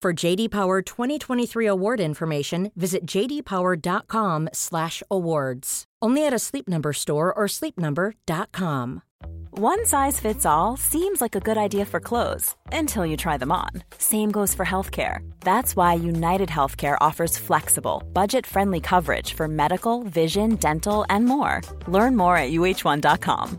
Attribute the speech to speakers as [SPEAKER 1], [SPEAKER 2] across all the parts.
[SPEAKER 1] For JD Power 2023 award information, visit jdpower.com/awards. Only at a Sleep Number store or sleepnumber.com.
[SPEAKER 2] One size fits all seems like a good idea for clothes until you try them on. Same goes for healthcare. That's why United Healthcare offers flexible, budget friendly coverage for medical, vision, dental, and more. Learn more at uh1.com.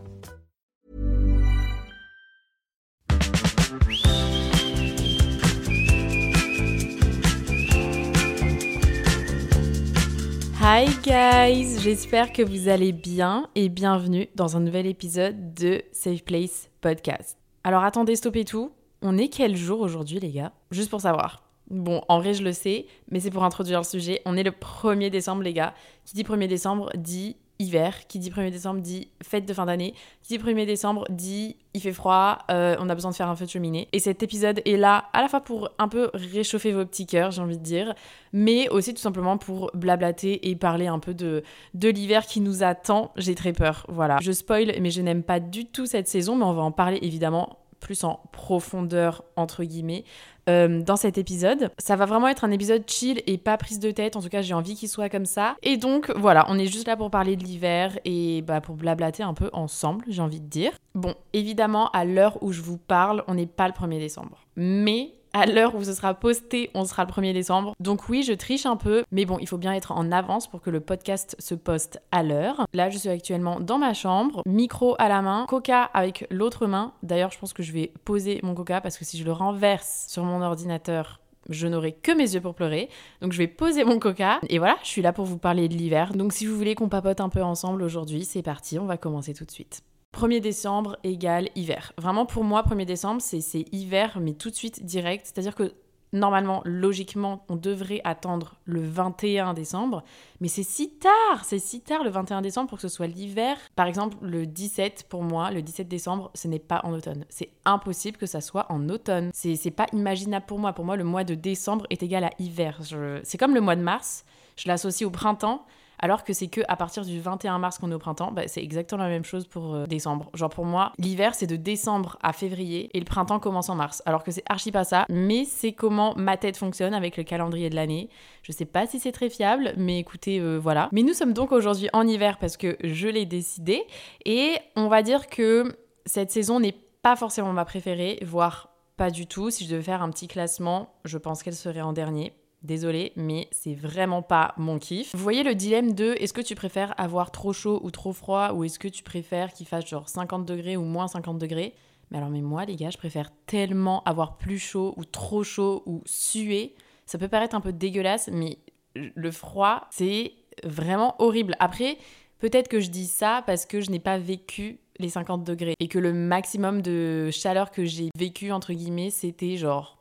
[SPEAKER 3] Hi guys, j'espère que vous allez bien et bienvenue dans un nouvel épisode de Safe Place Podcast. Alors attendez, stoppez tout. On est quel jour aujourd'hui les gars? Juste pour savoir. Bon, en vrai je le sais, mais c'est pour introduire le sujet. On est le 1er décembre les gars. Qui dit 1er décembre dit hiver. Qui dit 1er décembre dit fête de fin d'année. Qui dit 1er décembre dit il fait froid, euh, on a besoin de faire un feu de cheminée. Et cet épisode est là à la fois pour un peu réchauffer vos petits cœurs, j'ai envie de dire, mais aussi tout simplement pour blablater et parler un peu de, de l'hiver qui nous attend. J'ai très peur, voilà. Je spoil, mais je n'aime pas du tout cette saison, mais on va en parler évidemment plus en profondeur, entre guillemets, euh, dans cet épisode. Ça va vraiment être un épisode chill et pas prise de tête. En tout cas, j'ai envie qu'il soit comme ça. Et donc, voilà, on est juste là pour parler de l'hiver et bah, pour blablater un peu ensemble, j'ai envie de dire. Bon, évidemment, à l'heure où je vous parle, on n'est pas le 1er décembre. Mais à l'heure où ce sera posté, on sera le 1er décembre. Donc oui, je triche un peu, mais bon, il faut bien être en avance pour que le podcast se poste à l'heure. Là, je suis actuellement dans ma chambre, micro à la main, coca avec l'autre main. D'ailleurs, je pense que je vais poser mon coca parce que si je le renverse sur mon ordinateur, je n'aurai que mes yeux pour pleurer. Donc je vais poser mon coca. Et voilà, je suis là pour vous parler de l'hiver. Donc si vous voulez qu'on papote un peu ensemble aujourd'hui, c'est parti, on va commencer tout de suite. 1er décembre égale hiver. Vraiment pour moi, 1er décembre, c'est hiver, mais tout de suite direct. C'est-à-dire que normalement, logiquement, on devrait attendre le 21 décembre, mais c'est si tard, c'est si tard le 21 décembre pour que ce soit l'hiver. Par exemple, le 17, pour moi, le 17 décembre, ce n'est pas en automne. C'est impossible que ça soit en automne. C'est pas imaginable pour moi. Pour moi, le mois de décembre est égal à hiver. C'est comme le mois de mars, je l'associe au printemps alors que c'est que à partir du 21 mars qu'on est au printemps, bah, c'est exactement la même chose pour euh, décembre. Genre pour moi, l'hiver c'est de décembre à février et le printemps commence en mars, alors que c'est archi pas ça, mais c'est comment ma tête fonctionne avec le calendrier de l'année. Je sais pas si c'est très fiable, mais écoutez, euh, voilà. Mais nous sommes donc aujourd'hui en hiver parce que je l'ai décidé et on va dire que cette saison n'est pas forcément ma préférée, voire pas du tout. Si je devais faire un petit classement, je pense qu'elle serait en dernier. Désolée, mais c'est vraiment pas mon kiff. Vous voyez le dilemme de est-ce que tu préfères avoir trop chaud ou trop froid ou est-ce que tu préfères qu'il fasse genre 50 degrés ou moins 50 degrés? Mais alors, mais moi, les gars, je préfère tellement avoir plus chaud ou trop chaud ou suer. Ça peut paraître un peu dégueulasse, mais le froid, c'est vraiment horrible. Après, peut-être que je dis ça parce que je n'ai pas vécu les 50 degrés et que le maximum de chaleur que j'ai vécu, entre guillemets, c'était genre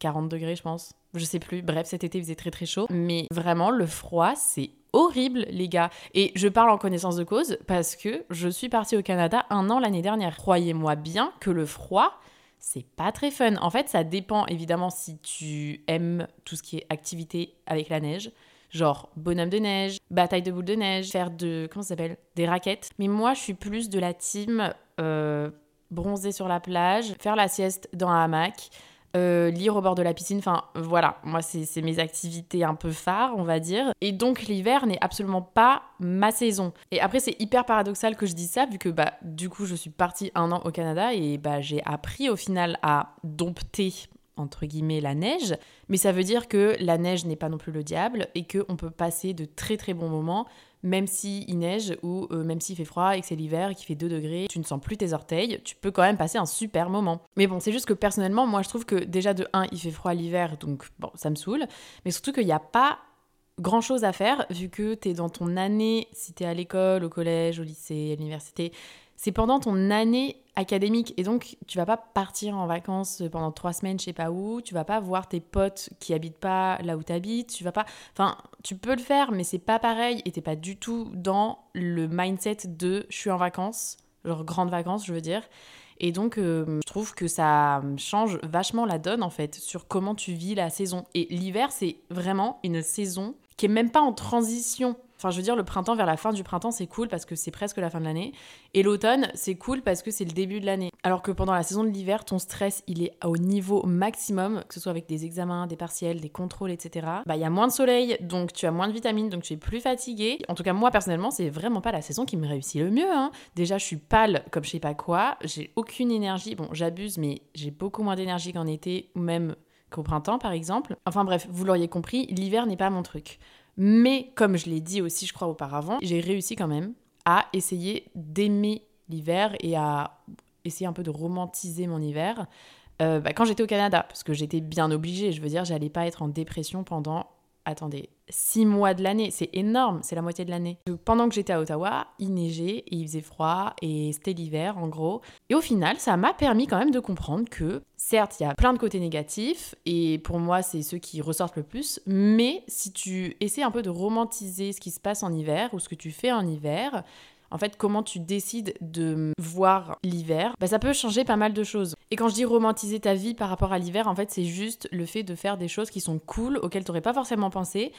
[SPEAKER 3] 40 degrés, je pense je sais plus. Bref, cet été il faisait très très chaud. Mais vraiment, le froid, c'est horrible, les gars. Et je parle en connaissance de cause parce que je suis partie au Canada un an l'année dernière. Croyez-moi bien que le froid, c'est pas très fun. En fait, ça dépend évidemment si tu aimes tout ce qui est activité avec la neige. Genre bonhomme de neige, bataille de boules de neige, faire de. Comment ça s'appelle? Des raquettes. Mais moi, je suis plus de la team euh, bronzer sur la plage, faire la sieste dans un hamac, euh, lire au bord de la piscine. Enfin, voilà, moi, c'est mes activités un peu phares, on va dire. Et donc, l'hiver n'est absolument pas ma saison. Et après, c'est hyper paradoxal que je dise ça, vu que, bah, du coup, je suis partie un an au Canada et bah, j'ai appris au final à dompter entre guillemets la neige, mais ça veut dire que la neige n'est pas non plus le diable et qu'on peut passer de très très bons moments même s'il il neige ou euh, même s'il fait froid et que c'est l'hiver et qu'il fait 2 degrés, tu ne sens plus tes orteils, tu peux quand même passer un super moment. Mais bon, c'est juste que personnellement, moi je trouve que déjà de 1, il fait froid l'hiver, donc bon, ça me saoule, mais surtout qu'il n'y a pas grand chose à faire vu que tu dans ton année, si tu es à l'école, au collège, au lycée, à l'université, c'est pendant ton année académique. Et donc tu vas pas partir en vacances pendant trois semaines je sais pas où. Tu vas pas voir tes potes qui habitent pas là où tu habites tu vas pas enfin tu peux le faire mais c'est pas pareil. Et t'es pas du tout dans le mindset de je suis en vacances genre grandes vacances je veux dire. Et donc euh, je trouve que ça change vachement la donne en fait sur comment tu vis la saison. Et l'hiver c'est vraiment une saison qui est même pas en transition Enfin, je veux dire, le printemps vers la fin du printemps, c'est cool parce que c'est presque la fin de l'année. Et l'automne, c'est cool parce que c'est le début de l'année. Alors que pendant la saison de l'hiver, ton stress, il est au niveau maximum, que ce soit avec des examens, des partiels, des contrôles, etc. Bah, il y a moins de soleil, donc tu as moins de vitamines, donc tu es plus fatigué. En tout cas, moi, personnellement, c'est vraiment pas la saison qui me réussit le mieux. Hein. Déjà, je suis pâle comme je sais pas quoi. J'ai aucune énergie. Bon, j'abuse, mais j'ai beaucoup moins d'énergie qu'en été ou même qu'au printemps, par exemple. Enfin bref, vous l'auriez compris, l'hiver n'est pas mon truc. Mais comme je l'ai dit aussi, je crois, auparavant, j'ai réussi quand même à essayer d'aimer l'hiver et à essayer un peu de romantiser mon hiver. Euh, bah, quand j'étais au Canada, parce que j'étais bien obligée, je veux dire, j'allais pas être en dépression pendant attendez, six mois de l'année, c'est énorme, c'est la moitié de l'année. Pendant que j'étais à Ottawa, il neigeait et il faisait froid et c'était l'hiver en gros. Et au final, ça m'a permis quand même de comprendre que, certes, il y a plein de côtés négatifs et pour moi, c'est ceux qui ressortent le plus, mais si tu essaies un peu de romantiser ce qui se passe en hiver ou ce que tu fais en hiver, en fait, comment tu décides de voir l'hiver, bah, ça peut changer pas mal de choses. Et quand je dis romantiser ta vie par rapport à l'hiver, en fait, c'est juste le fait de faire des choses qui sont cool, auxquelles tu n'aurais pas forcément pensé,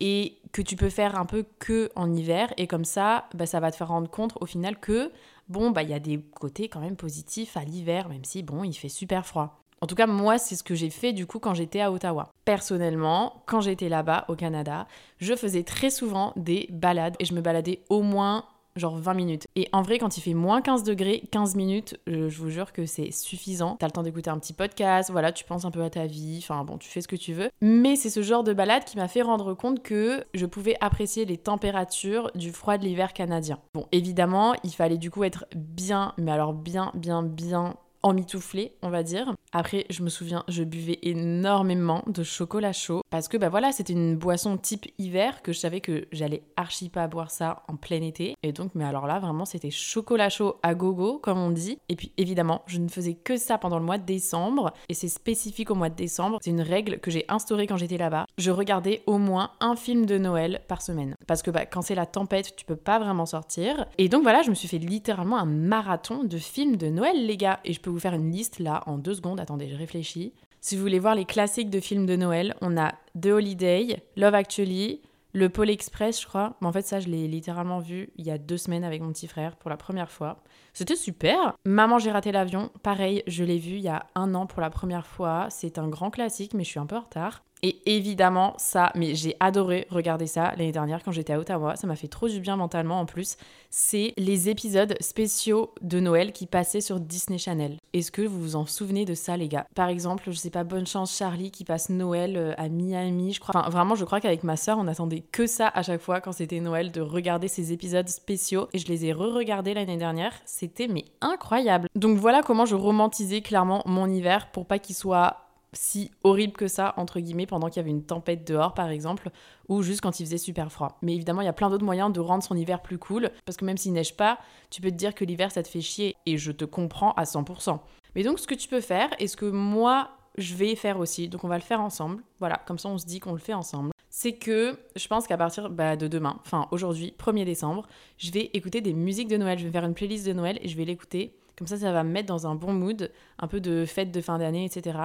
[SPEAKER 3] et que tu peux faire un peu que en hiver. Et comme ça, bah, ça va te faire rendre compte au final que, bon, bah, il y a des côtés quand même positifs à l'hiver, même si, bon, il fait super froid. En tout cas, moi, c'est ce que j'ai fait du coup quand j'étais à Ottawa. Personnellement, quand j'étais là-bas au Canada, je faisais très souvent des balades et je me baladais au moins genre 20 minutes. Et en vrai, quand il fait moins 15 degrés, 15 minutes, je, vous jure que c'est suffisant. T'as le temps d'écouter un petit podcast, voilà, tu penses un peu à ta vie, enfin bon, tu fais ce que tu veux. Mais c'est ce genre de balade qui m'a fait rendre compte que je pouvais apprécier les températures du froid de l'hiver canadien. Bon, évidemment, il fallait du coup être bien, mais alors bien, bien, bien emmitouflé, on va dire. Après, je me souviens, je buvais énormément de chocolat chaud parce que bah voilà, c'était une boisson type hiver que je savais que j'allais archi pas boire ça en plein été. Et donc, mais alors là, vraiment, c'était chocolat chaud à gogo, comme on dit. Et puis évidemment, je ne faisais que ça pendant le mois de décembre. Et c'est spécifique au mois de décembre. C'est une règle que j'ai instaurée quand j'étais là-bas. Je regardais au moins un film de Noël par semaine. Parce que bah, quand c'est la tempête, tu peux pas vraiment sortir. Et donc voilà, je me suis fait littéralement un marathon de films de Noël, les gars. Et je peux vous faire une liste là en deux secondes. Attendez, je réfléchis. Si vous voulez voir les classiques de films de Noël, on a The Holiday, Love Actually, le Pôle Express, je crois. Mais en fait, ça, je l'ai littéralement vu il y a deux semaines avec mon petit frère pour la première fois. C'était super. Maman, j'ai raté l'avion. Pareil, je l'ai vu il y a un an pour la première fois. C'est un grand classique, mais je suis un peu en retard. Et évidemment, ça, mais j'ai adoré regarder ça l'année dernière quand j'étais à Ottawa. Ça m'a fait trop du bien mentalement en plus. C'est les épisodes spéciaux de Noël qui passaient sur Disney Channel. Est-ce que vous vous en souvenez de ça, les gars? Par exemple, je sais pas, Bonne Chance Charlie qui passe Noël euh, à Miami, je crois. Enfin, vraiment, je crois qu'avec ma soeur, on attendait que ça à chaque fois quand c'était Noël, de regarder ces épisodes spéciaux. Et je les ai re-regardés l'année dernière. C'était mais incroyable. Donc voilà comment je romantisais clairement mon hiver pour pas qu'il soit si horrible que ça, entre guillemets, pendant qu'il y avait une tempête dehors, par exemple, ou juste quand il faisait super froid. Mais évidemment, il y a plein d'autres moyens de rendre son hiver plus cool, parce que même s'il neige pas, tu peux te dire que l'hiver, ça te fait chier, et je te comprends à 100%. Mais donc, ce que tu peux faire, et ce que moi, je vais faire aussi, donc on va le faire ensemble, voilà, comme ça on se dit qu'on le fait ensemble, c'est que je pense qu'à partir bah, de demain, enfin aujourd'hui, 1er décembre, je vais écouter des musiques de Noël, je vais faire une playlist de Noël, et je vais l'écouter comme ça, ça va me mettre dans un bon mood, un peu de fête de fin d'année, etc.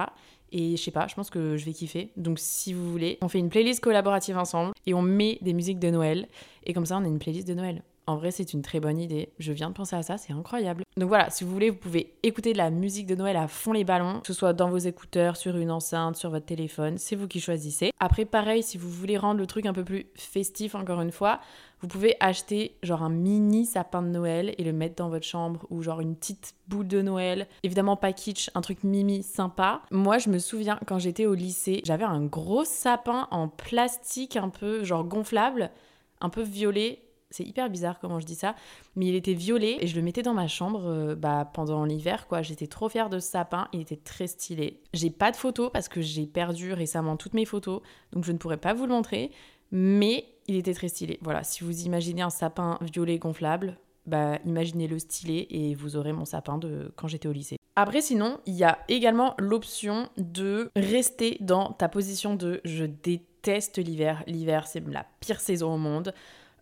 [SPEAKER 3] Et je sais pas, je pense que je vais kiffer. Donc si vous voulez, on fait une playlist collaborative ensemble et on met des musiques de Noël. Et comme ça, on a une playlist de Noël. En vrai, c'est une très bonne idée. Je viens de penser à ça, c'est incroyable. Donc voilà, si vous voulez, vous pouvez écouter de la musique de Noël à fond les ballons, que ce soit dans vos écouteurs, sur une enceinte, sur votre téléphone, c'est vous qui choisissez. Après, pareil, si vous voulez rendre le truc un peu plus festif, encore une fois, vous pouvez acheter genre un mini sapin de Noël et le mettre dans votre chambre ou genre une petite boule de Noël. Évidemment pas kitsch, un truc mimi sympa. Moi je me souviens quand j'étais au lycée, j'avais un gros sapin en plastique un peu genre gonflable, un peu violet. C'est hyper bizarre comment je dis ça, mais il était violet et je le mettais dans ma chambre euh, bah, pendant l'hiver quoi. J'étais trop fière de ce sapin, il était très stylé. J'ai pas de photos parce que j'ai perdu récemment toutes mes photos, donc je ne pourrais pas vous le montrer, mais il était très stylé. Voilà, si vous imaginez un sapin violet gonflable, bah imaginez-le stylé et vous aurez mon sapin de quand j'étais au lycée. Après sinon, il y a également l'option de rester dans ta position de je déteste l'hiver. L'hiver, c'est la pire saison au monde.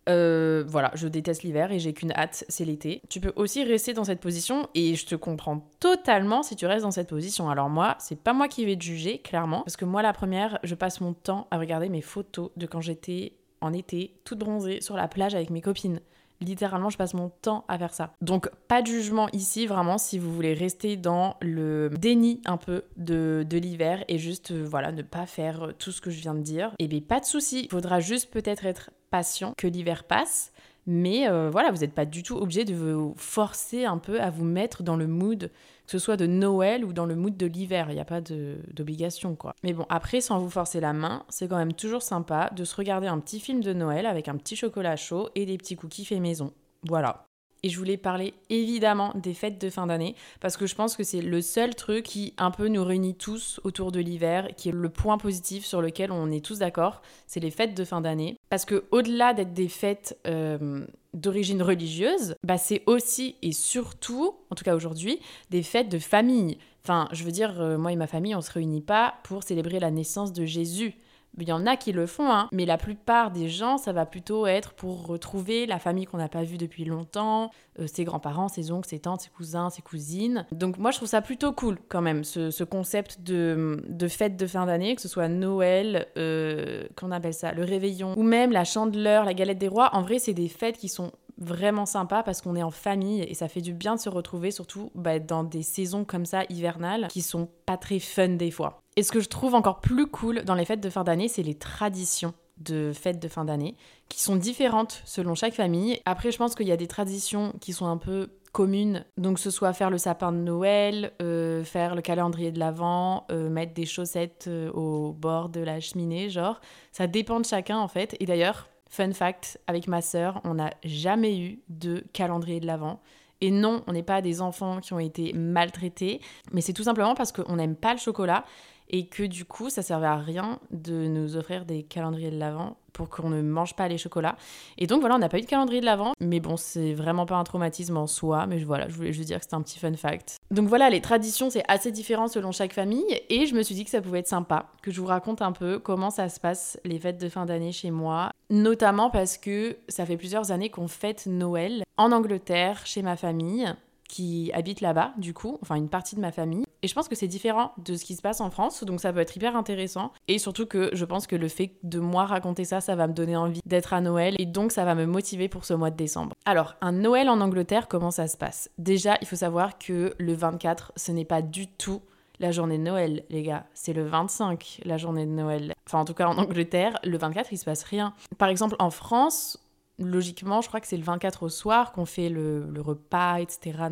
[SPEAKER 3] Euh, voilà, je déteste l'hiver et j'ai qu'une hâte, c'est l'été. Tu peux aussi rester dans cette position et je te comprends totalement si tu restes dans cette position. Alors moi, c'est pas moi qui vais te juger, clairement, parce que moi, la première, je passe mon temps à regarder mes photos de quand j'étais en été, toute bronzée, sur la plage avec mes copines. Littéralement, je passe mon temps à faire ça. Donc, pas de jugement ici, vraiment, si vous voulez rester dans le déni un peu de, l'hiver et juste, euh, voilà, ne pas faire tout ce que je viens de dire. Et eh bien, pas de souci. Il faudra juste peut-être être patient que l'hiver passe. Mais euh, voilà, vous n'êtes pas du tout obligé de vous forcer un peu à vous mettre dans le mood que ce soit de Noël ou dans le mood de l'hiver. Il n'y a pas d'obligation, quoi. Mais bon, après, sans vous forcer la main, c'est quand même toujours sympa de se regarder un petit film de Noël avec un petit chocolat chaud et des petits cookies faits maison. Voilà. Et je voulais parler évidemment des fêtes de fin d'année parce que je pense que c'est le seul truc qui un peu nous réunit tous autour de l'hiver, qui est le point positif sur lequel on est tous d'accord, c'est les fêtes de fin d'année. Parce que au-delà d'être des fêtes euh, d'origine religieuse, bah c'est aussi et surtout, en tout cas aujourd'hui, des fêtes de famille. Enfin, je veux dire, euh, moi et ma famille, on se réunit pas pour célébrer la naissance de Jésus. Il y en a qui le font, hein, mais la plupart des gens, ça va plutôt être pour retrouver la famille qu'on n'a pas vue depuis longtemps, euh, ses grands-parents, ses oncles, ses tantes, ses cousins, ses cousines. Donc moi, je trouve ça plutôt cool quand même, ce, concept de, de, fête de fin d'année, que ce soit Noël, euh, qu'on appelle ça, le réveillon, ou même la chandeleur, la galette des rois. En vrai, c'est des fêtes qui sont vraiment sympas parce qu'on est en famille et ça fait du bien de se retrouver, surtout bah, dans des saisons comme ça hivernales qui sont pas très fun des fois. Et ce que je trouve encore plus cool dans les fêtes de fin d'année, c'est les traditions de fêtes de fin d'année qui sont différentes selon chaque famille. Après, je pense qu'il y a des traditions qui sont un peu communes, donc ce soit faire le sapin de Noël, euh, faire le calendrier de l'Avent, euh, mettre des chaussettes euh, au bord de la cheminée, genre, ça dépend de chacun en fait. Et d'ailleurs, fun fact, avec ma sœur, on n'a jamais eu de calendrier de l'Avent. Et non, on n'est pas des enfants qui ont été maltraités, mais c'est tout simplement parce qu'on n'aime pas le chocolat et que du coup, ça servait à rien de nous offrir des calendriers de l'Avent pour qu'on ne mange pas les chocolats. Et donc voilà, on n'a pas eu de calendrier de l'Avent, mais bon, c'est vraiment pas un traumatisme en soi, mais voilà, je voulais juste dire que c'était un petit fun fact. Donc voilà, les traditions, c'est assez différent selon chaque famille, et je me suis dit que ça pouvait être sympa, que je vous raconte un peu comment ça se passe les fêtes de fin d'année chez moi, notamment parce que ça fait plusieurs années qu'on fête Noël en Angleterre, chez ma famille, qui habite là-bas, du coup, enfin une partie de ma famille. Et je pense que c'est différent de ce qui se passe en France, donc ça peut être hyper intéressant. Et surtout que je pense que le fait de moi raconter ça, ça va me donner envie d'être à Noël, et donc ça va me motiver pour ce mois de décembre. Alors, un Noël en Angleterre, comment ça se passe? Déjà, il faut savoir que le 24, ce n'est pas du tout la journée de Noël, les gars. C'est le 25, la journée de Noël. Enfin, en tout cas, en Angleterre, le 24, il se passe rien. Par exemple, en France, logiquement, je crois que c'est le 24 au soir qu'on fait le, repas, etc.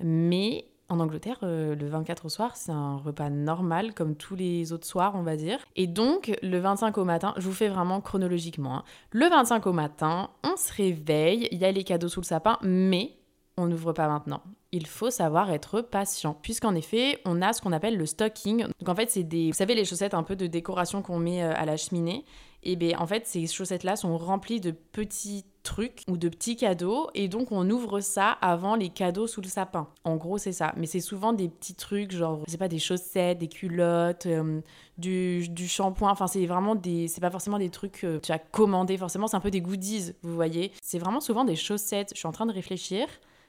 [SPEAKER 3] Mais en Angleterre, euh, le 24 au soir, c'est un repas normal, comme tous les autres soirs, on va dire. Et donc, le 25 au matin, je vous fais vraiment chronologiquement. Hein. Le 25 au matin, on se réveille, il y a les cadeaux sous le sapin, mais on n'ouvre pas maintenant. Il faut savoir être patient, puisqu'en effet, on a ce qu'on appelle le stocking. Donc en fait, c'est des, vous savez, les chaussettes un peu de décoration qu'on met euh, à la cheminée. Et bien en fait, ces chaussettes-là sont remplies de petits trucs ou de petits cadeaux, et donc on ouvre ça avant les cadeaux sous le sapin. En gros, c'est ça. Mais c'est souvent des petits trucs, genre, c'est pas des chaussettes, des culottes, euh, du, du shampoing. Enfin, c'est vraiment des, c'est pas forcément des trucs que tu as commandé. Forcément, c'est un peu des goodies, vous voyez. C'est vraiment souvent des chaussettes. Je suis en train de réfléchir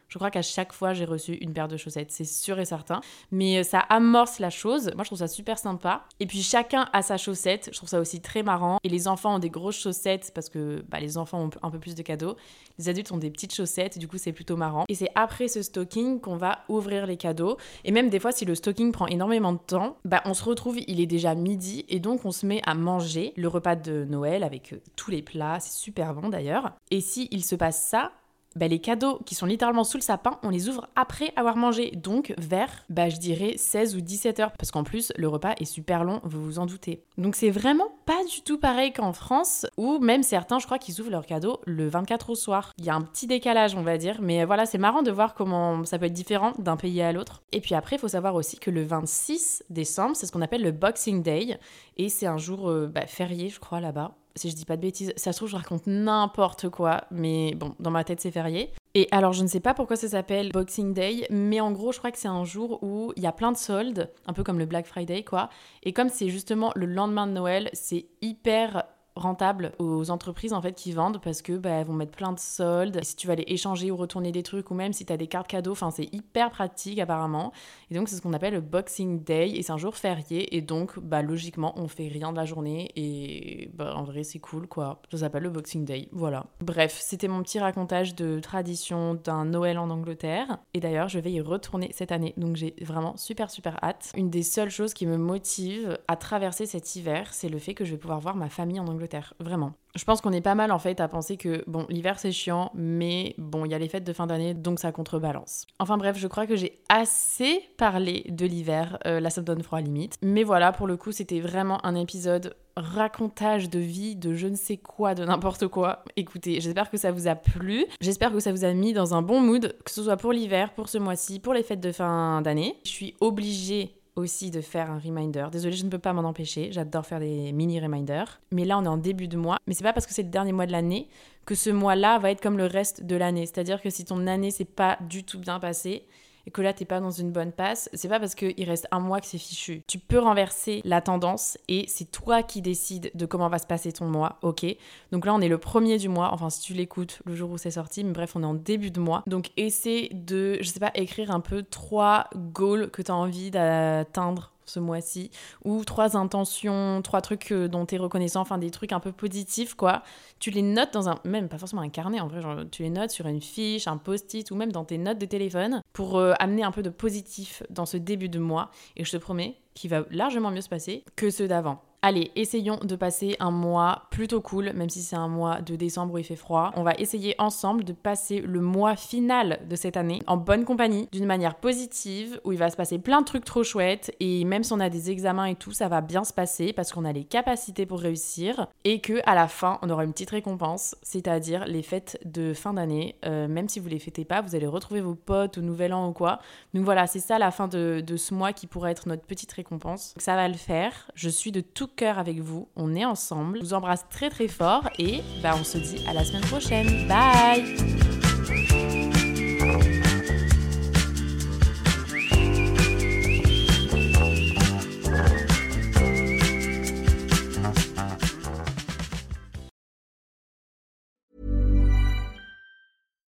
[SPEAKER 3] Je crois qu'à chaque fois, j'ai reçu une paire de chaussettes, c'est sûr et certain. Mais euh, ça amorce la chose. Moi, je trouve ça super sympa. Et puis, chacun a sa chaussette. Je trouve ça aussi très marrant. Et les enfants ont des grosses chaussettes parce que bah, les enfants ont un peu plus de cadeaux. Les adultes ont des petites chaussettes. Du coup, c'est plutôt marrant. Et c'est après ce stocking qu'on va ouvrir les cadeaux. Et même des fois, si le stocking prend énormément de temps, bah, on se retrouve, il est déjà midi. Et donc, on se met à manger le repas de Noël avec euh, tous les plats. C'est super bon d'ailleurs. Et si il se passe ça, bah, les cadeaux qui sont littéralement sous le sapin, on les ouvre après avoir mangé, donc vers, bah, je dirais 16 ou 17 heures, parce qu'en plus, le repas est super long, vous vous en doutez. Donc c'est vraiment pas du tout pareil qu'en France, où même certains, je crois qu'ils ouvrent leurs cadeaux le 24 au soir. Il y a un petit décalage, on va dire, mais voilà, c'est marrant de voir comment ça peut être différent d'un pays à l'autre. Et puis après, il faut savoir aussi que le 26 décembre, c'est ce qu'on appelle le Boxing Day, et c'est un jour euh, bah, férié, je crois, là-bas si je dis pas de bêtises, ça se trouve, je raconte n'importe quoi, mais bon, dans ma tête, c'est férié. Et alors, je ne sais pas pourquoi ça s'appelle Boxing Day, mais en gros, je crois que c'est un jour où il y a plein de soldes, un peu comme le Black Friday, quoi. Et comme c'est justement le lendemain de Noël, c'est hyper rentable aux entreprises en fait qui vendent parce que bah, elles vont mettre plein de soldes. si tu vas aller échanger ou retourner des trucs ou même si tu as des cartes cadeaux, enfin c'est hyper pratique apparemment. Et donc c'est ce qu'on appelle le Boxing Day et c'est un jour férié et donc bah logiquement on fait rien de la journée et bah, en vrai c'est cool quoi. Ça s'appelle le Boxing Day. Voilà. Bref, c'était mon petit racontage de tradition d'un Noël en Angleterre et d'ailleurs je vais y retourner cette année donc j'ai vraiment super super hâte. Une des seules choses qui me motive à traverser cet hiver, c'est le fait que je vais pouvoir voir ma famille en Angleterre vraiment. Je pense qu'on est pas mal en fait à penser que bon, l'hiver c'est chiant, mais bon, il y a les fêtes de fin d'année, donc ça contrebalance. Enfin bref, je crois que j'ai assez parlé de l'hiver, euh, là donne froid limite. Mais voilà, pour le coup, c'était vraiment un épisode racontage de vie, de je ne sais quoi, de n'importe quoi. Écoutez, j'espère que ça vous a plu. J'espère que ça vous a mis dans un bon mood, que ce soit pour l'hiver, pour ce mois-ci, pour les fêtes de fin d'année. Je suis obligée aussi de faire un reminder. Désolée, je ne peux pas m'en empêcher. J'adore faire des mini reminders. Mais là, on est en début de mois. Mais c'est pas parce que c'est le dernier mois de l'année que ce mois-là va être comme le reste de l'année. C'est-à-dire que si ton année s'est pas du tout bien passée, et que là t'es pas dans une bonne passe, c'est pas parce qu'il reste un mois que c'est fichu. Tu peux renverser la tendance et c'est toi qui décides de comment va se passer ton mois, ok Donc là on est le premier du mois, enfin si tu l'écoutes le jour où c'est sorti, mais bref on est en début de mois. Donc essaie de, je sais pas, écrire un peu trois goals que tu as envie d'atteindre ce mois-ci, ou trois intentions, trois trucs euh, dont tu es reconnaissant, enfin des trucs un peu positifs, quoi. Tu les notes dans un, même pas forcément un carnet, en vrai, tu les notes sur une fiche, un post-it, ou même dans tes notes de téléphone, pour euh, amener un peu de positif dans ce début de mois. Et je te promets qu'il va largement mieux se passer que ceux d'avant. Allez, essayons de passer un mois plutôt cool, même si c'est un mois de décembre où il fait froid. On va essayer ensemble de passer le mois final de cette année en bonne compagnie, d'une manière positive, où il va se passer plein de trucs trop chouettes. Et même si on a des examens et tout, ça va bien se passer parce qu'on a les capacités pour réussir. Et que à la fin, on aura une petite récompense, c'est-à-dire les fêtes de fin d'année. Euh, même si vous les fêtez pas, vous allez retrouver vos potes au nouvel an ou quoi. Donc voilà, c'est ça la fin de, ce mois qui pourrait être notre petite récompense. Ça va le faire. Je suis de tout cœur avec vous. On est ensemble. Je vous embrasse très très fort et bah, on se dit à la semaine prochaine. Bye